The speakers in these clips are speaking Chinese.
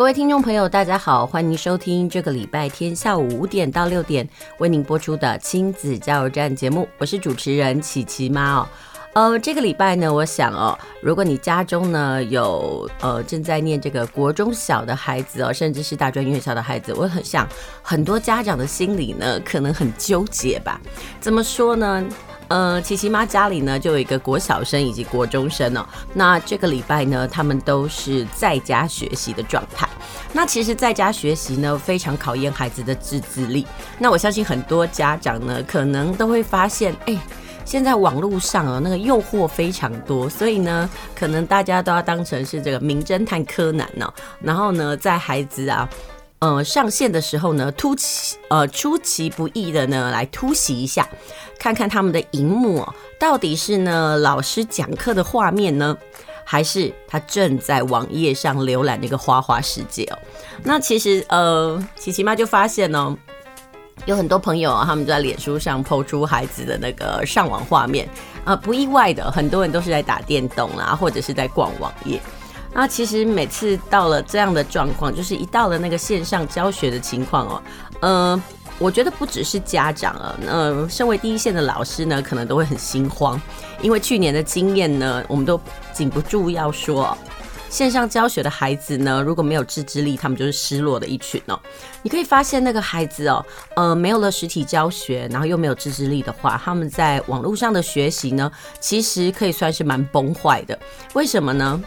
各位听众朋友，大家好，欢迎收听这个礼拜天下午五点到六点为您播出的亲子加油站节目，我是主持人琪琪妈哦。呃，这个礼拜呢，我想哦，如果你家中呢有呃正在念这个国中小的孩子哦，甚至是大专院校的孩子，我很想很多家长的心里呢可能很纠结吧？怎么说呢？呃，琪琪妈家里呢就有一个国小生以及国中生哦。那这个礼拜呢，他们都是在家学习的状态。那其实在家学习呢，非常考验孩子的自制力。那我相信很多家长呢，可能都会发现，哎，现在网络上啊，那个诱惑非常多，所以呢，可能大家都要当成是这个名侦探柯南呢。然后呢，在孩子啊。呃，上线的时候呢，突其呃出其不意的呢，来突袭一下，看看他们的荧幕哦，到底是呢老师讲课的画面呢，还是他正在网页上浏览那个花花世界哦？那其实呃，琪琪妈就发现呢，有很多朋友啊，他们就在脸书上抛出孩子的那个上网画面啊，不意外的，很多人都是在打电动啦，或者是在逛网页。那其实每次到了这样的状况，就是一到了那个线上教学的情况哦，呃，我觉得不只是家长啊，呃，身为第一线的老师呢，可能都会很心慌，因为去年的经验呢，我们都禁不住要说，线上教学的孩子呢，如果没有自制力，他们就是失落的一群哦。你可以发现那个孩子哦，呃，没有了实体教学，然后又没有自制力的话，他们在网络上的学习呢，其实可以算是蛮崩坏的。为什么呢？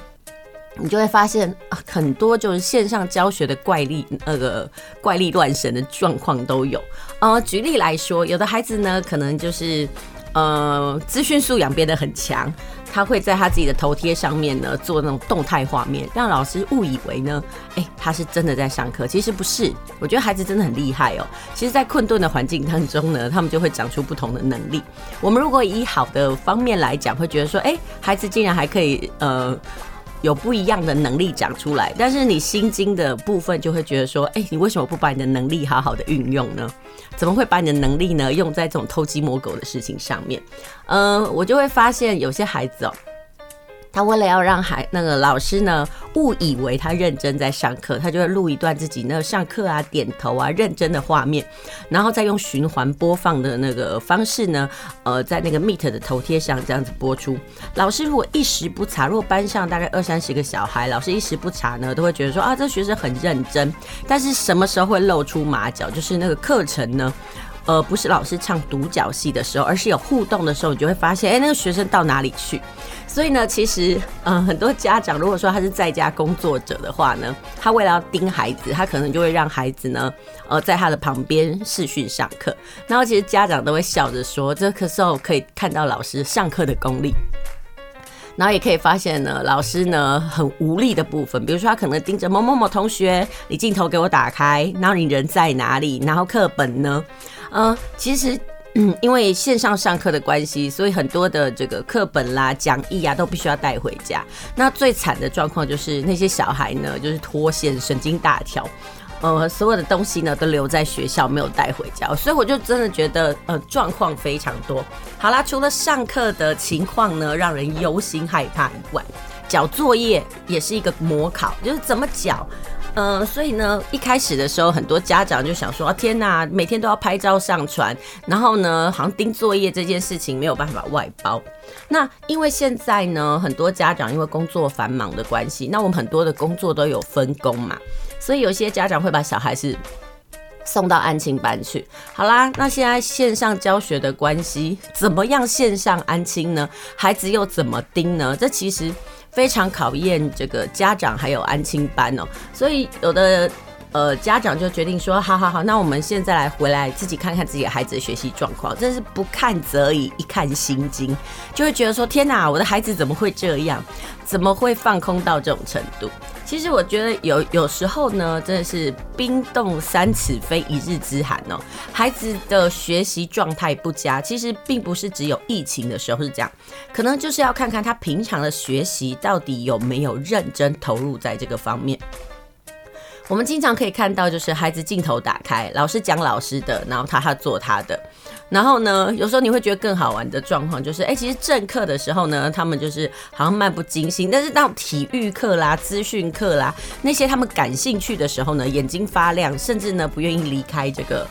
你就会发现很多就是线上教学的怪力，那个怪力乱神的状况都有。呃，举例来说，有的孩子呢，可能就是呃资讯素养变得很强，他会在他自己的头贴上面呢做那种动态画面，让老师误以为呢，哎，他是真的在上课，其实不是。我觉得孩子真的很厉害哦。其实，在困顿的环境当中呢，他们就会长出不同的能力。我们如果以好的方面来讲，会觉得说，哎，孩子竟然还可以呃。有不一样的能力长出来，但是你心经的部分就会觉得说，哎、你为什么不把你的能力好好的运用呢？怎么会把你的能力呢用在这种偷鸡摸狗的事情上面？嗯、呃，我就会发现有些孩子哦。他为了要让孩那个老师呢误以为他认真在上课，他就会录一段自己那个上课啊、点头啊、认真的画面，然后再用循环播放的那个方式呢，呃，在那个 Meet 的头贴上这样子播出。老师如果一时不察，如果班上大概二三十个小孩，老师一时不察呢，都会觉得说啊，这学生很认真。但是什么时候会露出马脚？就是那个课程呢，呃，不是老师唱独角戏的时候，而是有互动的时候，你就会发现，哎、那个学生到哪里去？所以呢，其实，嗯、很多家长如果说他是在家工作者的话呢，他为了要盯孩子，他可能就会让孩子呢，呃，在他的旁边视讯上课。然后其实家长都会笑着说，这个时候可以看到老师上课的功力。然后也可以发现呢，老师呢很无力的部分，比如说他可能盯着某某某同学，你镜头给我打开，然后你人在哪里？然后课本呢？嗯、呃，其实。嗯，因为线上上课的关系，所以很多的这个课本啦、讲义啊都必须要带回家。那最惨的状况就是那些小孩呢，就是脱线、神经大条，呃，所有的东西呢都留在学校，没有带回家。所以我就真的觉得，呃，状况非常多。好啦，除了上课的情况呢让人忧心害怕以外，交作业也是一个模考，就是怎么交。嗯、呃，所以呢，一开始的时候，很多家长就想说：“天哪，每天都要拍照上传，然后呢，好像盯作业这件事情没有办法外包。”那因为现在呢，很多家长因为工作繁忙的关系，那我们很多的工作都有分工嘛，所以有些家长会把小孩子送到安亲班去。好啦，那现在线上教学的关系，怎么样线上安亲呢？孩子又怎么盯呢？这其实。非常考验这个家长还有安亲班哦，所以有的呃，家长就决定说，好好好，那我们现在来回来自己看看自己的孩子的学习状况，真是不看则已，一看心惊，就会觉得说，天哪，我的孩子怎么会这样？怎么会放空到这种程度？其实我觉得有有时候呢，真的是冰冻三尺非一日之寒哦。孩子的学习状态不佳，其实并不是只有疫情的时候是这样，可能就是要看看他平常的学习到底有没有认真投入在这个方面。我们经常可以看到，就是孩子镜头打开，老师讲老师的，然后他他做他的。然后呢，有时候你会觉得更好玩的状况就是，哎，其实正课的时候呢，他们就是好像漫不经心；但是到体育课啦、资讯课啦那些他们感兴趣的时候呢，眼睛发亮，甚至呢不愿意离开这个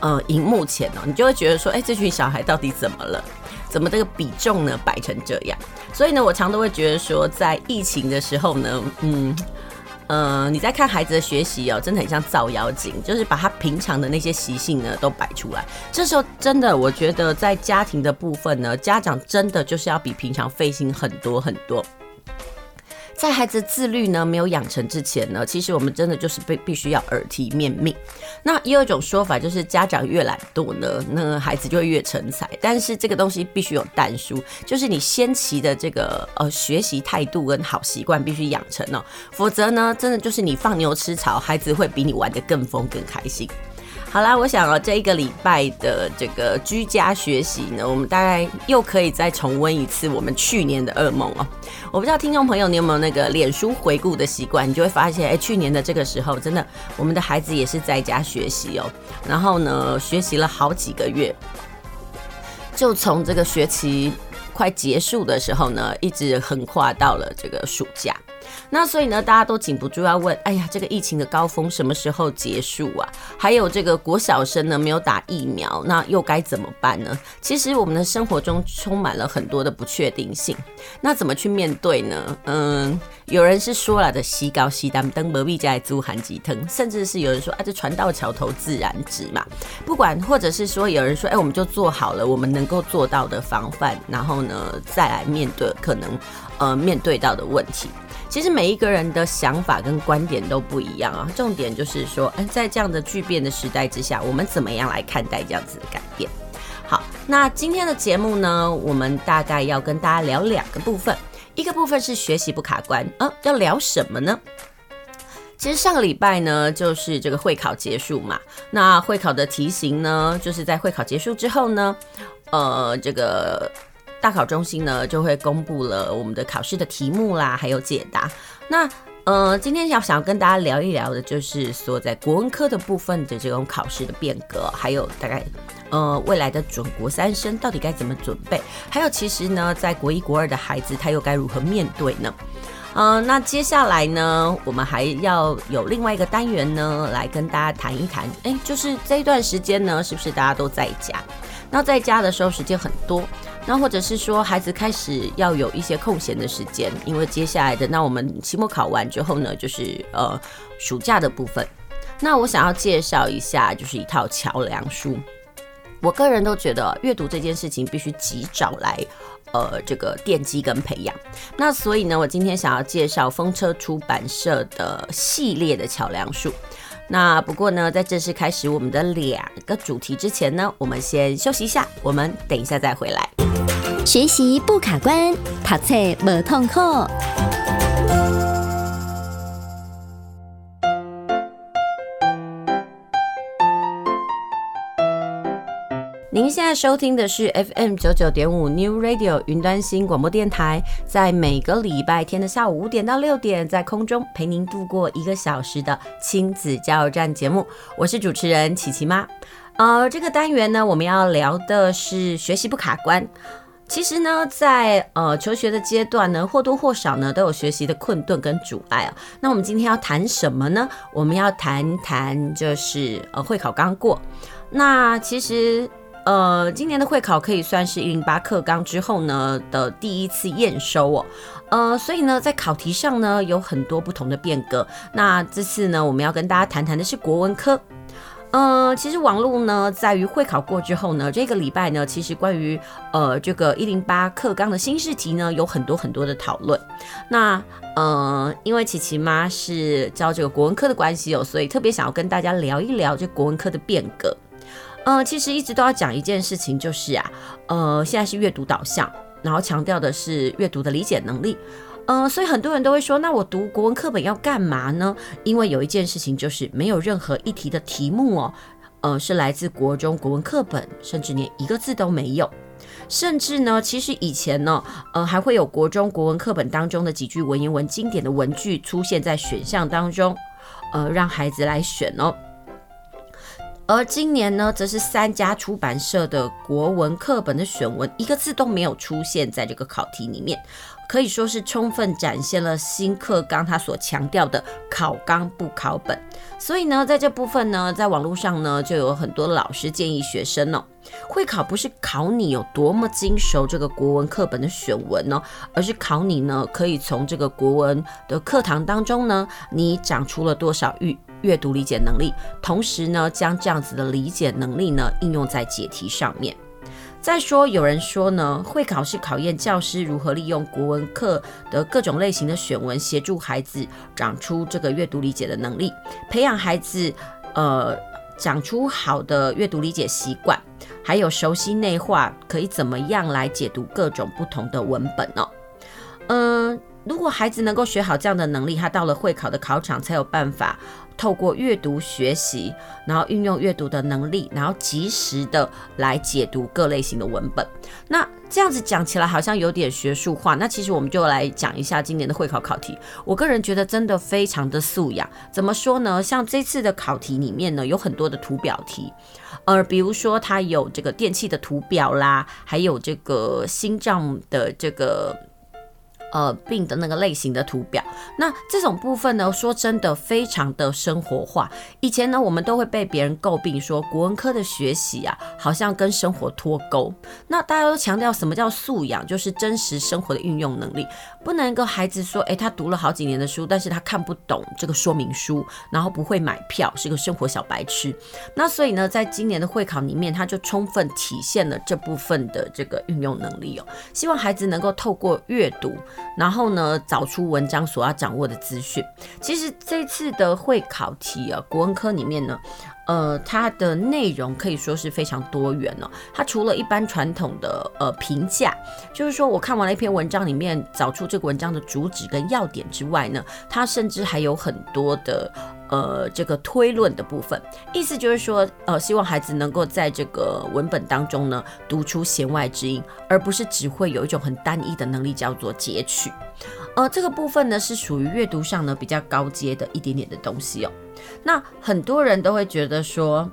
呃荧幕前哦，你就会觉得说，哎，这群小孩到底怎么了？怎么这个比重呢摆成这样？所以呢，我常都会觉得说，在疫情的时候呢，嗯。呃，你在看孩子的学习哦，真的很像造妖精，就是把他平常的那些习性呢都摆出来。这时候真的，我觉得在家庭的部分呢，家长真的就是要比平常费心很多很多。在孩子自律呢没有养成之前呢，其实我们真的就是被必须要耳提面命。那也有种说法，就是家长越懒惰呢，那孩子就会越成才。但是这个东西必须有但书，就是你先期的这个呃学习态度跟好习惯必须养成哦，否则呢，真的就是你放牛吃草，孩子会比你玩得更疯更开心。好啦，我想啊，这一个礼拜的这个居家学习呢，我们大概又可以再重温一次我们去年的噩梦哦。我不知道听众朋友你有没有那个脸书回顾的习惯，你就会发现，哎，去年的这个时候，真的我们的孩子也是在家学习哦。然后呢，学习了好几个月，就从这个学期快结束的时候呢，一直横跨到了这个暑假。那所以呢，大家都禁不住要问：哎呀，这个疫情的高峰什么时候结束啊？还有这个国小生呢，没有打疫苗，那又该怎么办呢？其实我们的生活中充满了很多的不确定性，那怎么去面对呢？嗯，有人是说了的，西高西单登隔壁家租寒吉藤，甚至是有人说啊，这船到桥头自然直嘛。不管，或者是说有人说，哎，我们就做好了我们能够做到的防范，然后呢，再来面对可能呃面对到的问题。其实每一个人的想法跟观点都不一样啊。重点就是说，嗯，在这样的巨变的时代之下，我们怎么样来看待这样子的改变？好，那今天的节目呢，我们大概要跟大家聊两个部分。一个部分是学习不卡关，嗯，要聊什么呢？其实上个礼拜呢，就是这个会考结束嘛。那会考的题型呢，就是在会考结束之后呢，呃，这个。大考中心呢，就会公布了我们的考试的题目啦，还有解答。那呃，今天要想要跟大家聊一聊的，就是说在国文科的部分的这种考试的变革，还有大概呃未来的准国三生到底该怎么准备，还有其实呢，在国一国二的孩子他又该如何面对呢？呃，那接下来呢，我们还要有另外一个单元呢，来跟大家谈一谈。哎，就是这一段时间呢，是不是大家都在家？那在家的时候时间很多。那或者是说，孩子开始要有一些空闲的时间，因为接下来的那我们期末考完之后呢，就是呃暑假的部分。那我想要介绍一下，就是一套桥梁书。我个人都觉得阅读这件事情必须及早来呃这个奠基跟培养。那所以呢，我今天想要介绍风车出版社的系列的桥梁书。那不过呢，在正式开始我们的两个主题之前呢，我们先休息一下，我们等一下再回来。学习不卡关，读册无痛苦。您现在收听的是 FM 九九点五 New Radio 云端新广播电台，在每个礼拜天的下午五点到六点，在空中陪您度过一个小时的亲子加油站节目。我是主持人琪琪妈。呃，这个单元呢，我们要聊的是学习不卡关。其实呢，在呃求学的阶段呢，或多或少呢都有学习的困顿跟阻碍啊。那我们今天要谈什么呢？我们要谈谈就是呃会考刚过，那其实。呃，今年的会考可以算是一零八课纲之后呢的第一次验收哦。呃，所以呢，在考题上呢有很多不同的变革。那这次呢，我们要跟大家谈谈的是国文科。嗯、呃，其实网络呢，在于会考过之后呢，这个礼拜呢，其实关于呃这个一零八课纲的新试题呢，有很多很多的讨论。那呃，因为琪琪妈是教这个国文科的关系哦，所以特别想要跟大家聊一聊这国文科的变革。呃，其实一直都要讲一件事情，就是啊，呃，现在是阅读导向，然后强调的是阅读的理解能力。呃，所以很多人都会说，那我读国文课本要干嘛呢？因为有一件事情就是没有任何一题的题目哦，呃，是来自国中国文课本，甚至连一个字都没有。甚至呢，其实以前呢，呃，还会有国中国文课本当中的几句文言文经典的文句出现在选项当中，呃，让孩子来选哦。而今年呢，则是三家出版社的国文课本的选文，一个字都没有出现在这个考题里面。可以说是充分展现了新课纲它所强调的考纲不考本，所以呢，在这部分呢，在网络上呢，就有很多老师建议学生哦，会考不是考你有多么精熟这个国文课本的选文哦，而是考你呢，可以从这个国文的课堂当中呢，你长出了多少阅阅读理解能力，同时呢，将这样子的理解能力呢，应用在解题上面。再说，有人说呢，会考是考验教师如何利用国文课的各种类型的选文，协助孩子长出这个阅读理解的能力，培养孩子呃长出好的阅读理解习惯，还有熟悉内化，可以怎么样来解读各种不同的文本呢？嗯、如果孩子能够学好这样的能力，他到了会考的考场才有办法。透过阅读学习，然后运用阅读的能力，然后及时的来解读各类型的文本。那这样子讲起来好像有点学术化。那其实我们就来讲一下今年的会考考题。我个人觉得真的非常的素养。怎么说呢？像这次的考题里面呢，有很多的图表题，呃，比如说它有这个电器的图表啦，还有这个心脏的这个。呃，病的那个类型的图表，那这种部分呢，说真的非常的生活化。以前呢，我们都会被别人诟病说国文科的学习啊，好像跟生活脱钩。那大家都强调什么叫素养，就是真实生活的运用能力，不能够孩子说，诶，他读了好几年的书，但是他看不懂这个说明书，然后不会买票，是个生活小白痴。那所以呢，在今年的会考里面，他就充分体现了这部分的这个运用能力哦。希望孩子能够透过阅读。然后呢，找出文章所要掌握的资讯。其实这次的会考题啊，国文科里面呢，呃，它的内容可以说是非常多元哦。它除了一般传统的呃评价，就是说我看完了一篇文章里面找出这个文章的主旨跟要点之外呢，它甚至还有很多的。呃，这个推论的部分，意思就是说，呃，希望孩子能够在这个文本当中呢，读出弦外之音，而不是只会有一种很单一的能力叫做截取。呃，这个部分呢，是属于阅读上呢比较高阶的一点点的东西哦。那很多人都会觉得说。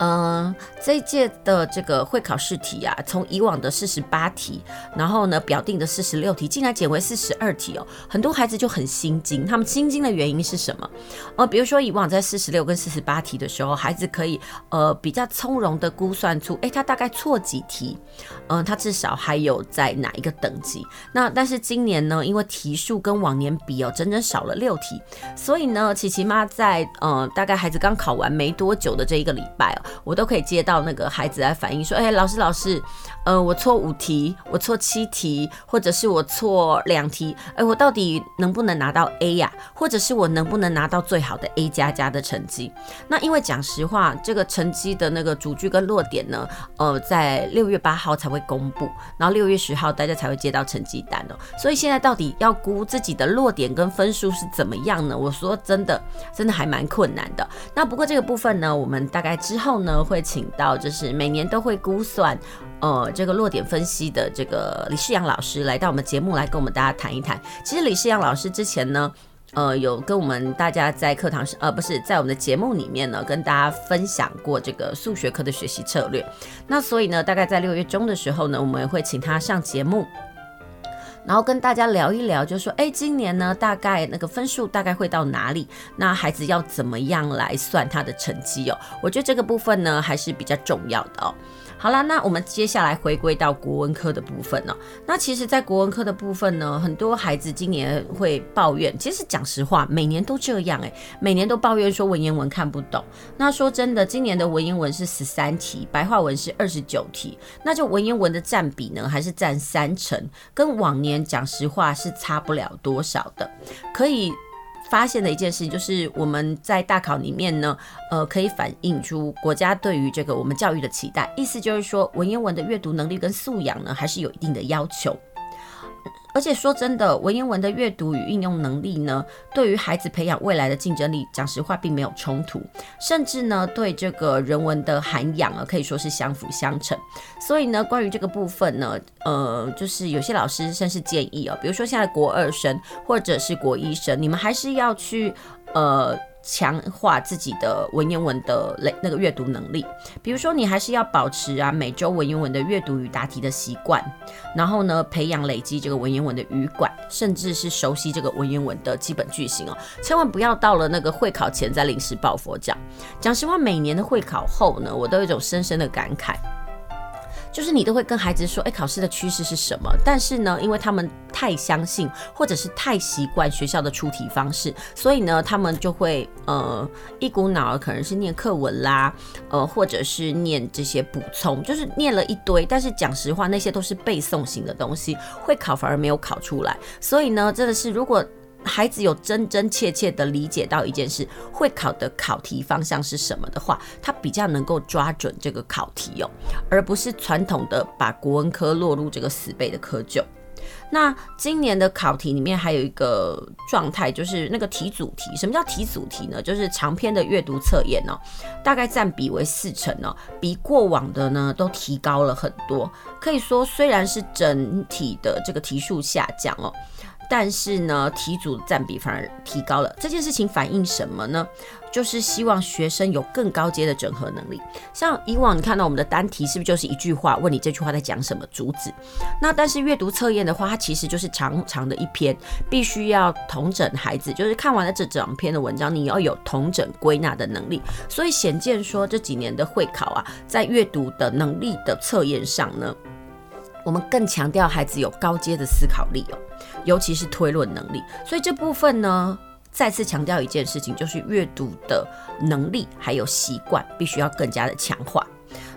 嗯，这一届的这个会考试题啊，从以往的四十八题，然后呢表定的四十六题，竟然减为四十二题哦，很多孩子就很心惊。他们心惊的原因是什么？呃，比如说以往在四十六跟四十八题的时候，孩子可以呃比较从容的估算出，诶，他大概错几题，嗯、他至少还有在哪一个等级。那但是今年呢，因为题数跟往年比哦，整整少了六题，所以呢，琪琪妈在呃大概孩子刚考完没多久的这一个礼拜哦。我都可以接到那个孩子来反映说，哎，老师老师，呃，我错五题，我错七题，或者是我错两题，哎，我到底能不能拿到 A 呀？或者是我能不能拿到最好的 A 加加的成绩？那因为讲实话，这个成绩的那个主句跟落点呢，呃，在六月八号才会公布，然后六月十号大家才会接到成绩单哦。所以现在到底要估自己的落点跟分数是怎么样呢？我说真的，真的还蛮困难的。那不过这个部分呢，我们大概之后呢，会请到就是每年都会估算，呃，这个落点分析的这个李世阳老师来到我们节目来跟我们大家谈一谈。其实李世阳老师之前呢，呃，有跟我们大家在课堂上，呃，不是在我们的节目里面呢，跟大家分享过这个数学课的学习策略。那所以呢，大概在六月中的时候呢，我们也会请他上节目。然后跟大家聊一聊，就说，哎，今年呢，大概那个分数大概会到哪里？那孩子要怎么样来算他的成绩哦？我觉得这个部分呢，还是比较重要的哦。好啦，那我们接下来回归到国文科的部分呢、那其实，在国文科的部分呢，很多孩子今年会抱怨。其实讲实话，每年都这样哎、每年都抱怨说文言文看不懂。那说真的，今年的文言文是十三题，白话文是二十九题，那就文言文的占比呢，还是占三成，跟往年讲实话是差不了多少的。可以发现的一件事情就是，我们在大考里面呢，呃，可以反映出国家对于这个我们教育的期待。意思就是说，文言文的阅读能力跟素养呢，还是有一定的要求。而且说真的，文言文的阅读与应用能力呢，对于孩子培养未来的竞争力，讲实话并没有冲突，甚至呢，对这个人文的涵养啊，可以说是相辅相成。所以呢，关于这个部分呢，呃，就是有些老师甚至建议哦，比如说现在国二生或者是国一生，你们还是要去呃。强化自己的文言文的那个阅读能力，比如说你还是要保持啊每周文言文的阅读与答题的习惯，然后呢，培养累积这个文言文的语感，甚至是熟悉这个文言文的基本句型哦，千万不要到了那个会考前再临时抱佛脚。讲实话，每年的会考后呢，我都有一种深深的感慨。就是你都会跟孩子说，哎，考试的趋势是什么？但是呢，因为他们太相信，或者是太习惯学校的出题方式，所以呢，他们就会呃一股脑儿可能是念课文啦，呃，或者是念这些补充，就是念了一堆。但是讲实话，那些都是背诵型的东西，会考反而没有考出来。所以呢，真的是如果。孩子有真真切切的理解到一件事，会考的考题方向是什么的话，他比较能够抓准这个考题哦，而不是传统的把国文科落入这个死背的窠臼。那今年的考题里面还有一个状态，就是那个题组题。什么叫题组题呢？就是长篇的阅读测验哦，大概占比为四成哦，比过往的呢都提高了很多。可以说，虽然是整体的这个题数下降哦。但是呢，题组的占比反而提高了。这件事情反映什么呢？就是希望学生有更高阶的整合能力。像以往你看到我们的单题是不是就是一句话，问你这句话在讲什么主旨？那但是阅读测验的话，它其实就是长长的一篇，必须要统整孩子，就是看完了这整篇的文章，你要有统整归纳的能力。所以显见说这几年的会考啊，在阅读的能力的测验上呢，我们更强调孩子有高阶的思考力哦。尤其是推论能力，所以这部分呢，再次强调一件事情，就是阅读的能力还有习惯必须要更加的强化。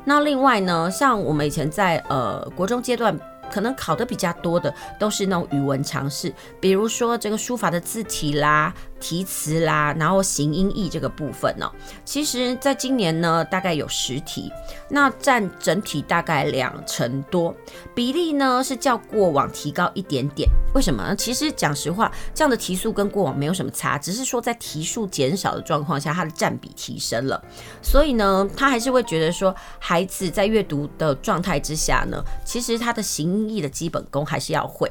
那另外呢，像我们以前在呃国中阶段。可能考得比较多的都是那种语文常识，比如说这个书法的字体啦、题词啦，然后形音义这个部分呢、其实在今年呢，大概有十题，那占整体大概两成多，比例呢是较过往提高一点点。为什么？其实讲实话，这样的题数跟过往没有什么差，只是说在题数减少的状况下，它的占比提升了。所以呢，他还是会觉得说，孩子在阅读的状态之下呢，其实他的形音译的基本功还是要会。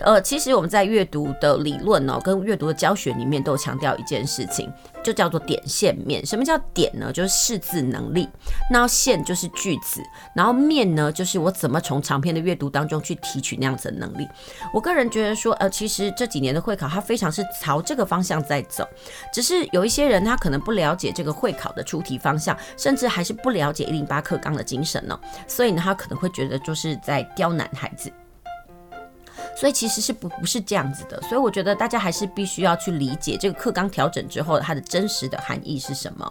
呃，其实我们在阅读的理论呢、跟阅读的教学里面都有强调一件事情，就叫做点线面。什么叫点呢？就是识字能力。那线就是句子，然后面呢，就是我怎么从长篇的阅读当中去提取那样子的能力。我个人觉得说，呃，其实这几年的会考，它非常是朝这个方向在走。只是有一些人他可能不了解这个会考的出题方向，甚至还是不了解一零八课纲的精神呢、所以呢，他可能会觉得就是在刁难孩子。所以其实是不不是这样子的，所以我觉得大家还是必须要去理解这个课纲调整之后它的真实的含义是什么。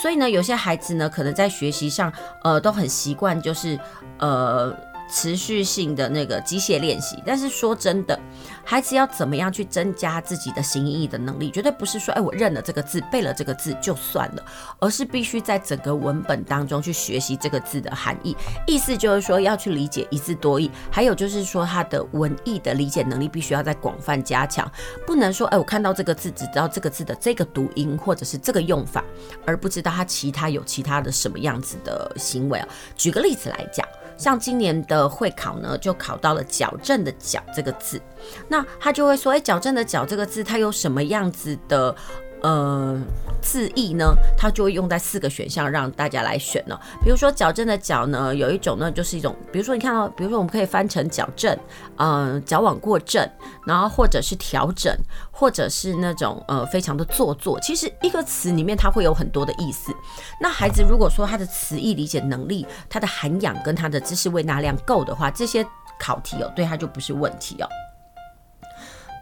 所以呢，有些孩子呢，可能在学习上，呃，都很习惯，就是呃。持续性的那个机械练习，但是说真的，孩子要怎么样去增加自己的形意的能力，绝对不是说，哎，我认了这个字，背了这个字就算了，而是必须在整个文本当中去学习这个字的含义。意思就是说，要去理解一字多义，还有就是说，他的文意的理解能力必须要再广泛加强，不能说，哎，我看到这个字，只知道这个字的这个读音或者是这个用法，而不知道他其他有其他的什么样子的行为啊。举个例子来讲。像今年的会考呢，就考到了“矫正”的“矫”这个字，那他就会说：“哎，矫正的‘矫’这个字，它有什么样子的呃。字义呢，它就会用在四个选项让大家来选呢。比如说矫正的矫呢，有一种呢就是一种，比如说你看到，比如说我们可以翻成矫正，嗯、矫枉过正，然后或者是调整，或者是那种呃非常的做作。其实一个词里面它会有很多的意思。那孩子如果说他的词义理解能力、他的涵养跟他的知识喂纳量够的话，这些考题哦对他就不是问题哦。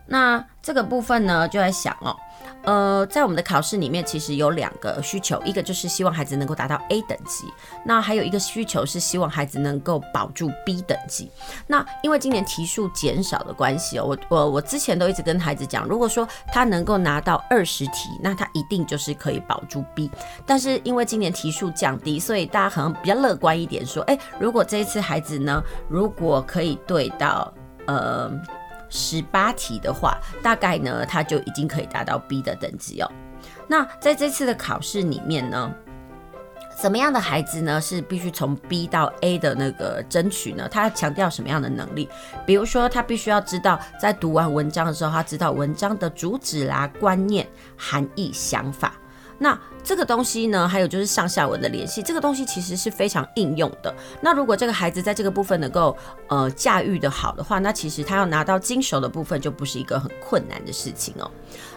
那这个部分呢就在想哦。呃，在我们的考试里面，其实有两个需求，一个就是希望孩子能够达到 A 等级，那还有一个需求是希望孩子能够保住 B 等级。那因为今年题数减少的关系哦，我我我之前都一直跟孩子讲，如果说他能够拿到二十题，那他一定就是可以保住 B。但是因为今年题数降低，所以大家可能比较乐观一点，说，哎，如果这一次孩子呢，如果可以对到，呃。十八题的话，大概呢，他就已经可以达到 B 的等级哦。那在这次的考试里面呢，怎么样的孩子呢是必须从 B 到 A 的那个争取呢？他要强调什么样的能力？比如说，他必须要知道，在读完文章的时候，他知道文章的主旨啦、观念、含义、想法。那这个东西呢，还有就是上下文的联系，这个东西其实是非常应用的。那如果这个孩子在这个部分能够呃驾驭的好的话，那其实他要拿到精熟的部分就不是一个很困难的事情哦。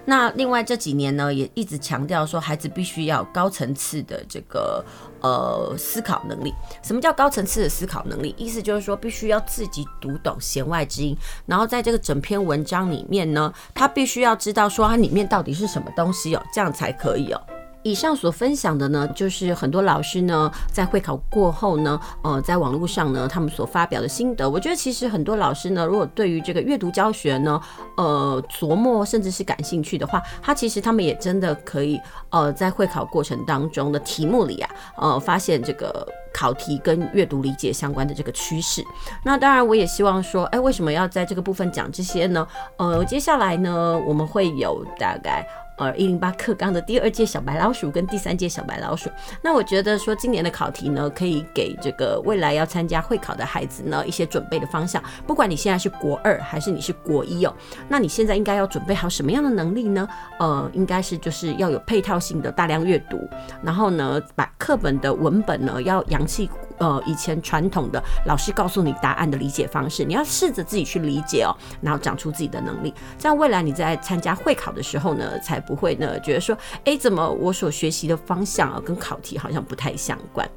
那另外这几年呢，也一直强调说，孩子必须要高层次的这个呃思考能力。什么叫高层次的思考能力？意思就是说，必须要自己读懂弦外之音，然后在这个整篇文章里面呢，他必须要知道说它里面到底是什么东西哦，这样才可以哦。以上所分享的呢，就是很多老师呢在会考过后呢，呃，在网络上呢，他们所发表的心得。我觉得其实很多老师呢，如果对于这个阅读教学呢，呃，琢磨甚至是感兴趣的话，他其实他们也真的可以，呃，在会考过程当中的题目里啊，呃，发现这个考题跟阅读理解相关的这个趋势。那当然，我也希望说，哎，为什么要在这个部分讲这些呢？呃，接下来呢，我们会有大概。呃，一零八课纲的第二届小白老鼠跟第三届小白老鼠，那我觉得说今年的考题呢，可以给这个未来要参加会考的孩子呢一些准备的方向。不管你现在是国二还是你是国一哦，那你现在应该要准备好什么样的能力呢？呃，应该是就是要有配套性的大量阅读，然后呢，把课本的文本呢要扬弃。呃，以前传统的老师告诉你答案的理解方式，你要试着自己去理解哦，然后长出自己的能力，这样未来你在参加会考的时候呢，才不会呢觉得说，哎，怎么我所学习的方向啊，跟考题好像不太相关。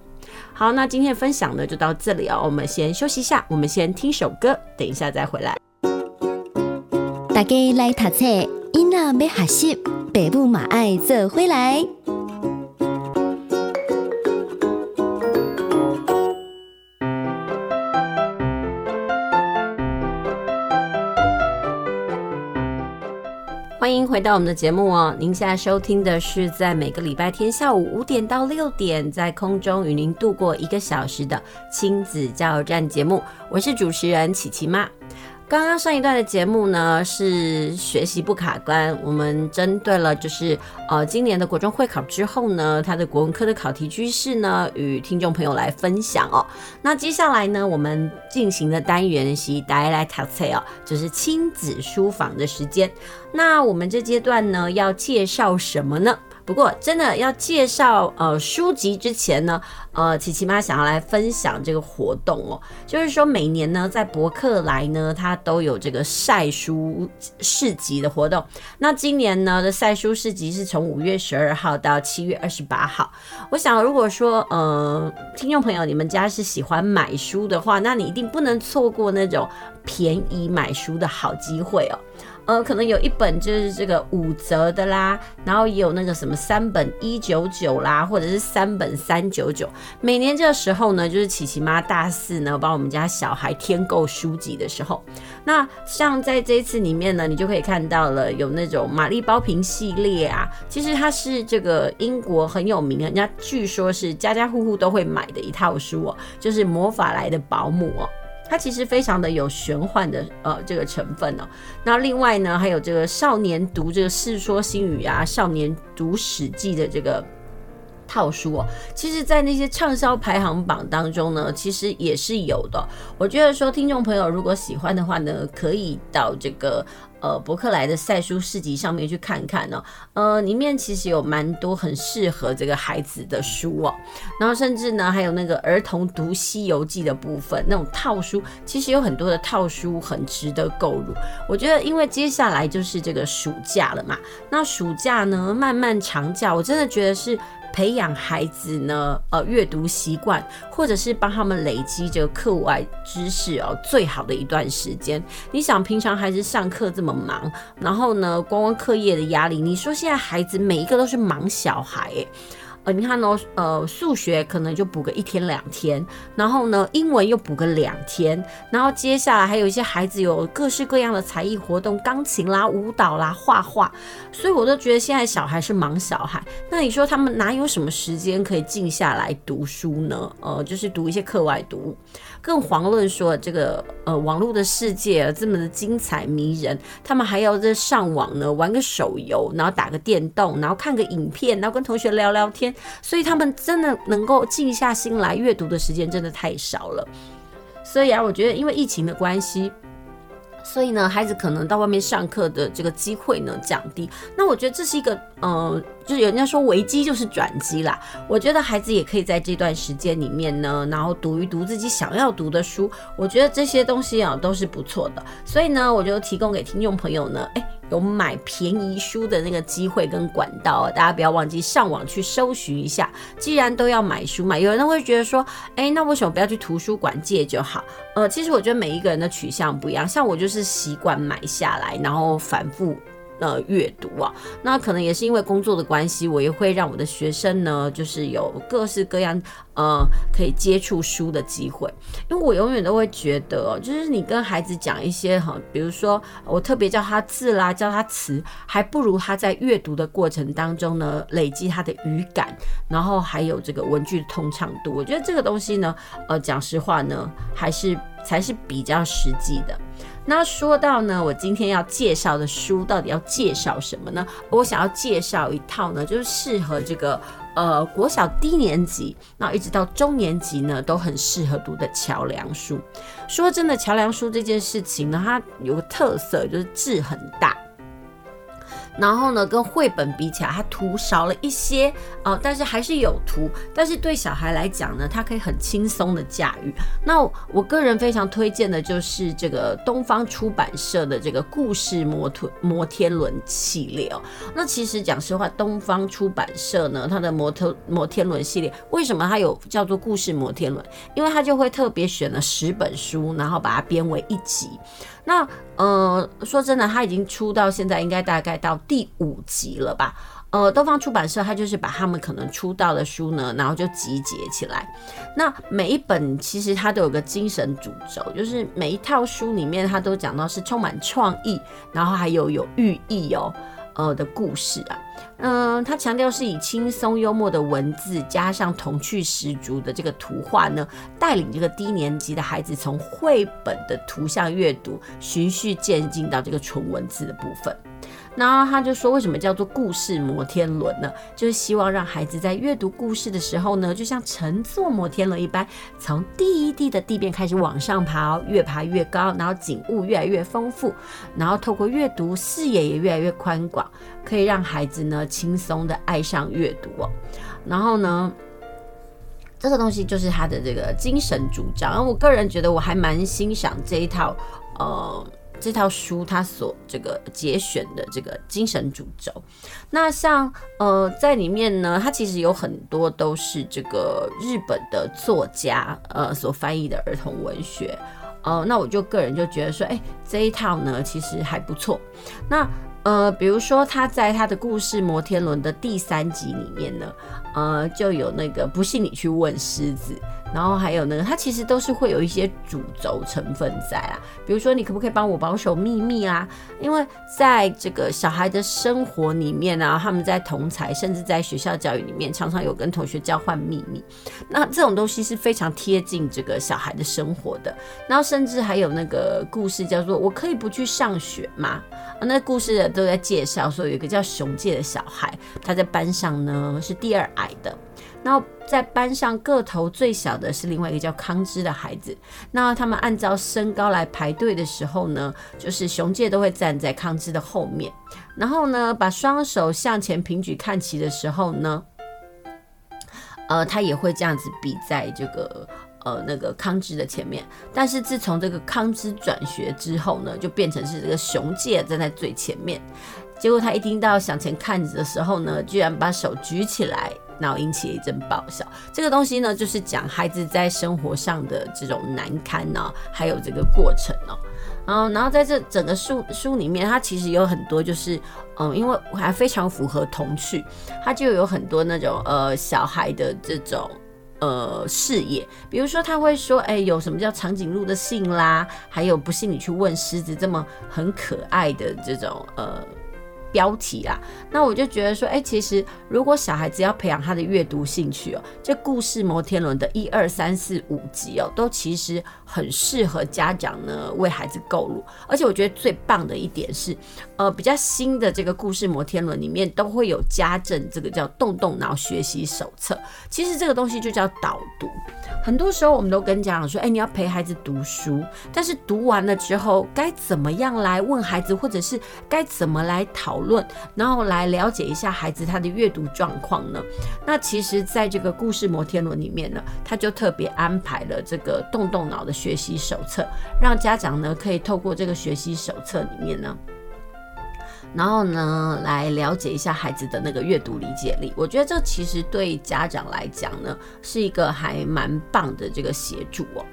好，那今天的分享呢就到这里哦，我们先休息一下，我们先听首歌，等一下再回来。大家来读册，囡仔要学习，爸母嘛爱做回来。欢迎回到我们的节目哦！您现在收听的是在每个礼拜天下午五点到六点，在空中与您度过一个小时的亲子加油站节目，我是主持人琪琪妈。刚刚上一段的节目呢，是学习不卡关。我们针对了就是呃今年的国中会考之后呢，他的国文科的考题趋势呢，与听众朋友来分享哦。那接下来呢，我们进行的单元是大家来读册哦，就是亲子书房的时间。那我们这阶段呢，要介绍什么呢？不过，真的要介绍呃书籍之前呢，呃，琪琪妈想要来分享这个活动哦，就是说每年呢，在博客来呢，它都有这个晒书市集的活动。那今年呢的晒书市集是从五月十二号到七月二十八号。我想，如果说呃听众朋友你们家是喜欢买书的话，那你一定不能错过那种便宜买书的好机会哦。呃，可能有一本就是这个五折的啦，然后也有那个什么三本一九九啦，或者是三本三九九。每年这个时候呢，就是琪琪妈大四呢，帮我们家小孩添购书籍的时候。那像在这一次里面呢，你就可以看到了有那种玛丽包瓶系列啊，其实它是这个英国很有名的，人家据说是家家户户都会买的一套书哦，就是魔法来的保姆哦。它其实非常的有玄幻的呃这个成分哦，那另外呢，还有这个少年读这个《世说新语》啊，少年读《史记》的这个套书哦，其实，在那些畅销排行榜当中呢，其实也是有的。我觉得说，听众朋友如果喜欢的话呢，可以到这个。呃伯克莱的赛书市集上面去看看呢、哦，呃，里面其实有蛮多很适合这个孩子的书哦，然后甚至呢还有那个儿童读《西游记》的部分，那种套书，其实有很多的套书很值得购入。我觉得，因为接下来就是这个暑假了嘛，那暑假呢漫漫长假，我真的觉得是。培养孩子呢，呃，阅读习惯，或者是帮他们累积这个课外知识哦，最好的一段时间。你想，平常孩子上课这么忙，然后呢，光光课业的压力，你说现在孩子每一个都是忙小孩，欸。呃，你看呢，呃，数学可能就补个一天两天，然后呢，英文又补个两天，然后接下来还有一些孩子有各式各样的才艺活动，钢琴啦、舞蹈啦、画画，所以我都觉得现在小孩是忙小孩。那你说他们哪有什么时间可以静下来读书呢？呃，就是读一些课外读物。更遑论说这个呃网络的世界这么的精彩迷人，他们还要在上网呢玩个手游，然后打个电动，然后看个影片，然后跟同学聊聊天，所以他们真的能够静下心来阅读的时间真的太少了。所以啊，我觉得因为疫情的关系。所以呢，孩子可能到外面上课的这个机会呢降低。那我觉得这是一个，呃，就是人家说危机就是转机啦。我觉得孩子也可以在这段时间里面呢，然后读一读自己想要读的书。我觉得这些东西啊都是不错的。所以呢，我就提供给听众朋友呢，诶。有买便宜书的那个机会跟管道，大家不要忘记上网去搜寻一下。既然都要买书嘛，有人会觉得说，哎，那为什么不要去图书馆借就好？呃，其实我觉得每一个人的取向不一样，像我就是习惯买下来，然后反复。呃，阅读啊，那可能也是因为工作的关系，我也会让我的学生呢，就是有各式各样呃可以接触书的机会。因为我永远都会觉得，就是你跟孩子讲一些哈，比如说我特别教他字啦，教他词，还不如他在阅读的过程当中呢，累积他的语感，然后还有这个文句的通畅度。我觉得这个东西呢，呃，讲实话呢，还是才是比较实际的。那说到呢，我今天要介绍的书到底要介绍什么呢？我想要介绍一套呢，就是适合这个呃国小低年级，那一直到中年级呢都很适合读的桥梁书。说真的，桥梁书这件事情呢，它有个特色就是字很大。然后呢，跟绘本比起来，它图少了一些哦，但是还是有图。但是对小孩来讲呢，它可以很轻松的驾驭。那我个人非常推荐的就是这个东方出版社的这个故事摩托摩天轮系列哦。那其实讲实话，东方出版社呢，它的摩托摩天轮系列，为什么它有叫做故事摩天轮？因为它就会特别选了十本书，然后把它编为一集。那呃，说真的，他已经出到现在，应该大概到第五集了吧？呃，东方出版社他就是把他们可能出道的书呢，然后就集结起来。那每一本其实它都有个精神主轴，就是每一套书里面它都讲到是充满创意，然后还有有寓意哦。呃的故事啊，嗯，他强调是以轻松幽默的文字加上童趣十足的这个图画呢，带领这个低年级的孩子从绘本的图像阅读循序渐进到这个纯文字的部分。然后他就说，为什么叫做故事摩天轮呢？就是希望让孩子在阅读故事的时候呢，就像乘坐摩天轮一般，从低低的地面开始往上爬，越爬越高，然后景物越来越丰富，然后透过阅读，视野也越来越宽广，可以让孩子呢轻松的爱上阅读哦。然后呢，这个东西就是他的这个精神主张。我个人觉得我还蛮欣赏这一套，呃。这套书它所这个节选的这个精神主轴，那像呃在里面呢，它其实有很多都是这个日本的作家呃所翻译的儿童文学，呃，那我就个人就觉得说，哎，这一套呢其实还不错。那呃，比如说他在他的故事《摩天轮》的第三集里面呢，呃，就有那个不信你去问狮子。然后还有呢，它其实都是会有一些主轴成分在啊，比如说你可不可以帮我保守秘密啊？因为在这个小孩的生活里面啊，他们在同才甚至在学校教育里面，常常有跟同学交换秘密。那这种东西是非常贴近这个小孩的生活的。然后甚至还有那个故事叫做“我可以不去上学吗？”啊，那故事都在介绍说有一个叫熊介的小孩，他在班上呢是第二矮的。那在班上个头最小的是另外一个叫康之的孩子。那他们按照身高来排队的时候呢，就是熊介都会站在康之的后面，然后呢，把双手向前平举看齐的时候呢，呃，他也会这样子比在这个。呃，那个康之的前面，但是自从这个康之转学之后呢，就变成是这个熊介站在最前面。结果他一听到向前看的时候呢，居然把手举起来，然后引起了一阵爆笑。这个东西呢，就是讲孩子在生活上的这种难堪呢、还有这个过程哦。然后，然后在这整个书书里面，它其实有很多就是，嗯，因为还非常符合童趣，它就有很多那种呃小孩的这种。呃，事业，比如说他会说，哎，有什么叫长颈鹿的信啦，还有不信你去问狮子，这么很可爱的这种呃。标题啦，那我就觉得说，哎、其实如果小孩子要培养他的阅读兴趣哦，这故事摩天轮的一二三四五集哦，都其实很适合家长呢为孩子购入。而且我觉得最棒的一点是，呃，比较新的这个故事摩天轮里面都会有家政这个叫动动脑学习手册。其实这个东西就叫导读。很多时候我们都跟家长说，哎、你要陪孩子读书，但是读完了之后该怎么样来问孩子，或者是该怎么来讨论。论，然后来了解一下孩子他的阅读状况呢？那其实，在这个故事摩天轮里面呢，他就特别安排了这个动动脑的学习手册，让家长呢可以透过这个学习手册里面呢。然后呢，来了解一下孩子的那个阅读理解力，我觉得这其实对家长来讲呢，是一个还蛮棒的这个协助哦。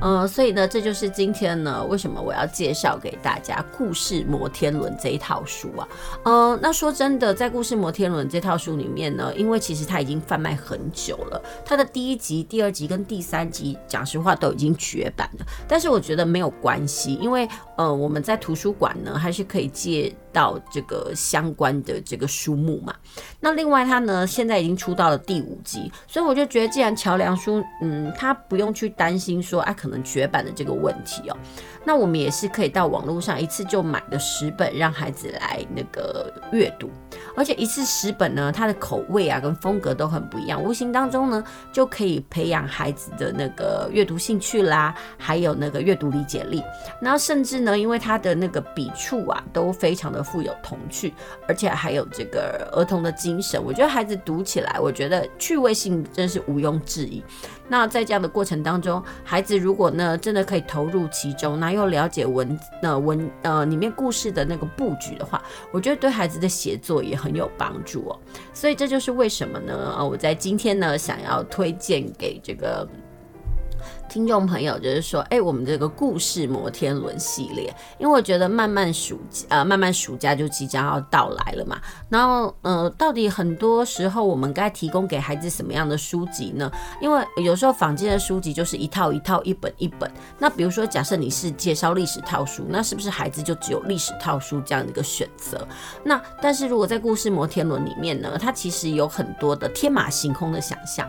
呃，所以呢，这就是今天呢，为什么我要介绍给大家《故事摩天轮》这一套书啊？呃，那说真的，在《故事摩天轮》这套书里面呢，因为其实它已经贩卖很久了，它的第一集、第二集跟第三集，讲实话都已经绝版了。但是我觉得没有关系，因为呃，我们在图书馆呢，还是可以借到这个相关的这个书目嘛。那另外，他呢现在已经出到了第五集，所以我就觉得，既然桥梁书，嗯，他不用去担心说啊可能绝版的这个问题哦。那我们也是可以到网络上一次就买的十本，让孩子来那个阅读。而且一次十本呢，它的口味啊跟风格都很不一样，无形当中呢就可以培养孩子的那个阅读兴趣啦，还有那个阅读理解力。那甚至呢，因为它的那个笔触啊都非常的富有童趣，而且还有这个儿童的精神，我觉得孩子读起来，我觉得趣味性真是毋庸置疑。那在这样的过程当中，孩子如果呢真的可以投入其中，那又了解文呃文呃里面故事的那个布局的话，我觉得对孩子的写作也很有帮助哦。所以这就是为什么呢？呃，我在今天呢想要推荐给这个。听众朋友，就是说，哎，我们这个故事摩天轮系列，因为我觉得慢慢暑，呃，慢慢暑假就即将要到来了嘛。然后，呃，到底很多时候我们该提供给孩子什么样的书籍呢？因为有时候坊间的书籍就是一套一套，一本一本。那比如说，假设你是介绍历史套书，那是不是孩子就只有历史套书这样的一个选择？那但是如果在故事摩天轮里面呢，它其实有很多的天马行空的想象。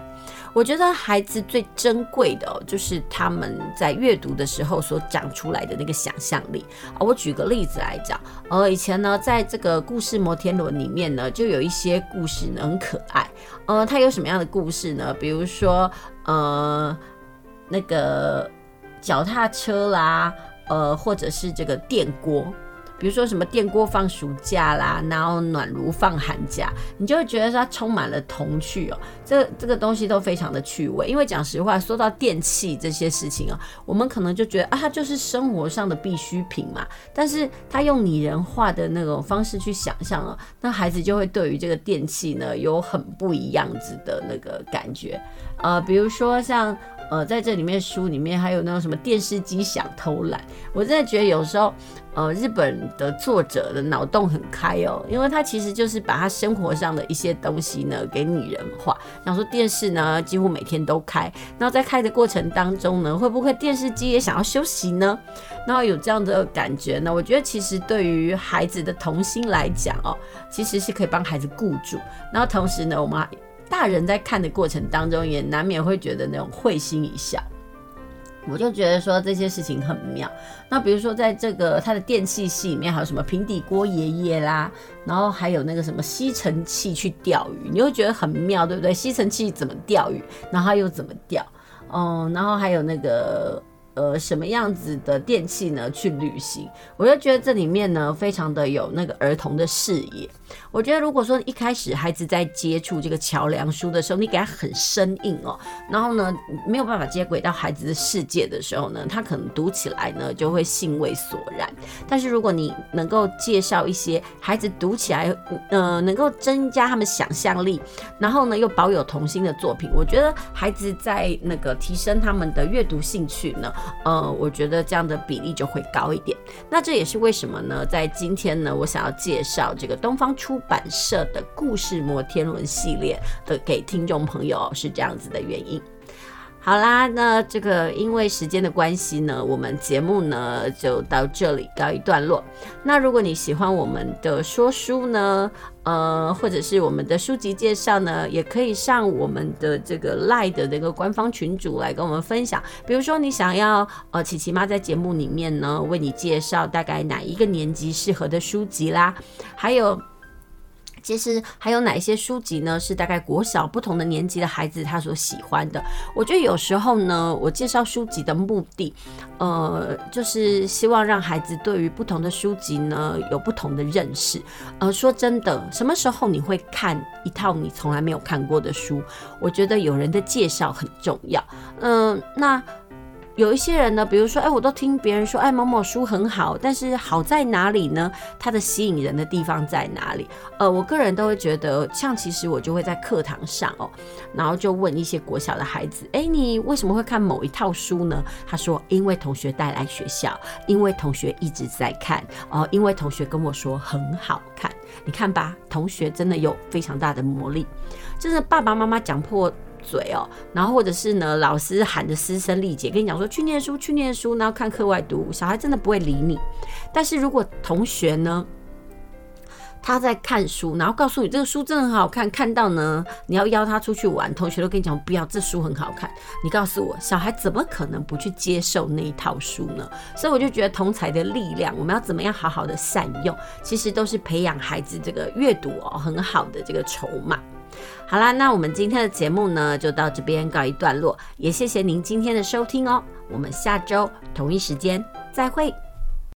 我觉得孩子最珍贵的，就是他们在阅读的时候所讲出来的那个想象力啊。我举个例子来讲，呃，以前呢，在这个故事摩天轮里面呢，就有一些故事呢很可爱。呃，它有什么样的故事呢？比如说，呃，那个脚踏车啦，呃，或者是这个电锅。比如说什么电锅放暑假啦，然后暖炉放寒假，你就会觉得它充满了童趣哦。这这个东西都非常的趣味，因为讲实话，说到电器这些事情啊，我们可能就觉得啊，它就是生活上的必需品嘛。但是他用拟人化的那种方式去想象啊，那孩子就会对于这个电器呢有很不一样子的那个感觉。呃，比如说像呃，在这里面书里面还有那种什么电视机想偷懒，我真的觉得有时候。呃，日本的作者的脑洞很开哦，因为他其实就是把他生活上的一些东西呢给拟人化。想说电视呢几乎每天都开，然后在开的过程当中呢，会不会电视机也想要休息呢？然后有这样的感觉呢？我觉得其实对于孩子的童心来讲哦，其实是可以帮孩子顾住。然后同时呢，我们大人在看的过程当中也难免会觉得那种会心一笑。我就觉得说这些事情很妙。那比如说，在这个它的电器系里面，还有什么平底锅爷爷啦，然后还有那个什么吸尘器去钓鱼，你会觉得很妙，对不对？吸尘器怎么钓鱼？然后又怎么钓？嗯，然后还有那个。呃，什么样子的电器呢？去旅行，我就觉得这里面呢，非常的有那个儿童的视野。我觉得如果说一开始孩子在接触这个桥梁书的时候，你给他很生硬哦，然后呢没有办法接轨到孩子的世界的时候呢，他可能读起来呢就会兴味索然。但是如果你能够介绍一些孩子读起来，呃，能够增加他们想象力，然后呢又保有童心的作品，我觉得孩子在那个提升他们的阅读兴趣呢。呃，我觉得这样的比例就会高一点。那这也是为什么呢？在今天呢，我想要介绍这个东方出版社的故事摩天轮系列的给听众朋友，是这样子的原因。好啦，那这个因为时间的关系呢，我们节目呢就到这里告一段落。那如果你喜欢我们的说书呢，呃，或者是我们的书籍介绍呢，也可以上我们的这个 LINE 的那个官方群组来跟我们分享。比如说你想要呃，琪琪妈在节目里面呢为你介绍大概哪一个年级适合的书籍啦，还有。其实还有哪一些书籍呢？是大概国小不同的年级的孩子他所喜欢的。我觉得有时候呢，我介绍书籍的目的，呃，就是希望让孩子对于不同的书籍呢有不同的认识。呃，说真的，什么时候你会看一套你从来没有看过的书？我觉得有人的介绍很重要。嗯、那。有一些人呢，比如说，哎，我都听别人说，哎，某某书很好，但是好在哪里呢？它的吸引人的地方在哪里？呃，我个人都会觉得，像其实我就会在课堂上哦，然后就问一些国小的孩子，哎，你为什么会看某一套书呢？他说，因为同学带来学校，因为同学一直在看，哦、呃，因为同学跟我说很好看。你看吧，同学真的有非常大的魔力，就是爸爸妈妈讲破。嘴哦，然后或者是呢，老师喊着师生力竭跟你讲说去念书，去念书，然后看课外读物，小孩真的不会理你。但是如果同学呢，他在看书，然后告诉你这个书真的很好看，看到呢，你要邀他出去玩，同学都跟你讲不要，这书很好看。你告诉我，小孩怎么可能不去接受那一套书呢？所以我就觉得同才的力量，我们要怎么样好好的善用，其实都是培养孩子这个阅读哦很好的这个筹码。好啦，那我们今天的节目呢，就到这边告一段落，也谢谢您今天的收听哦。我们下周同一时间再会。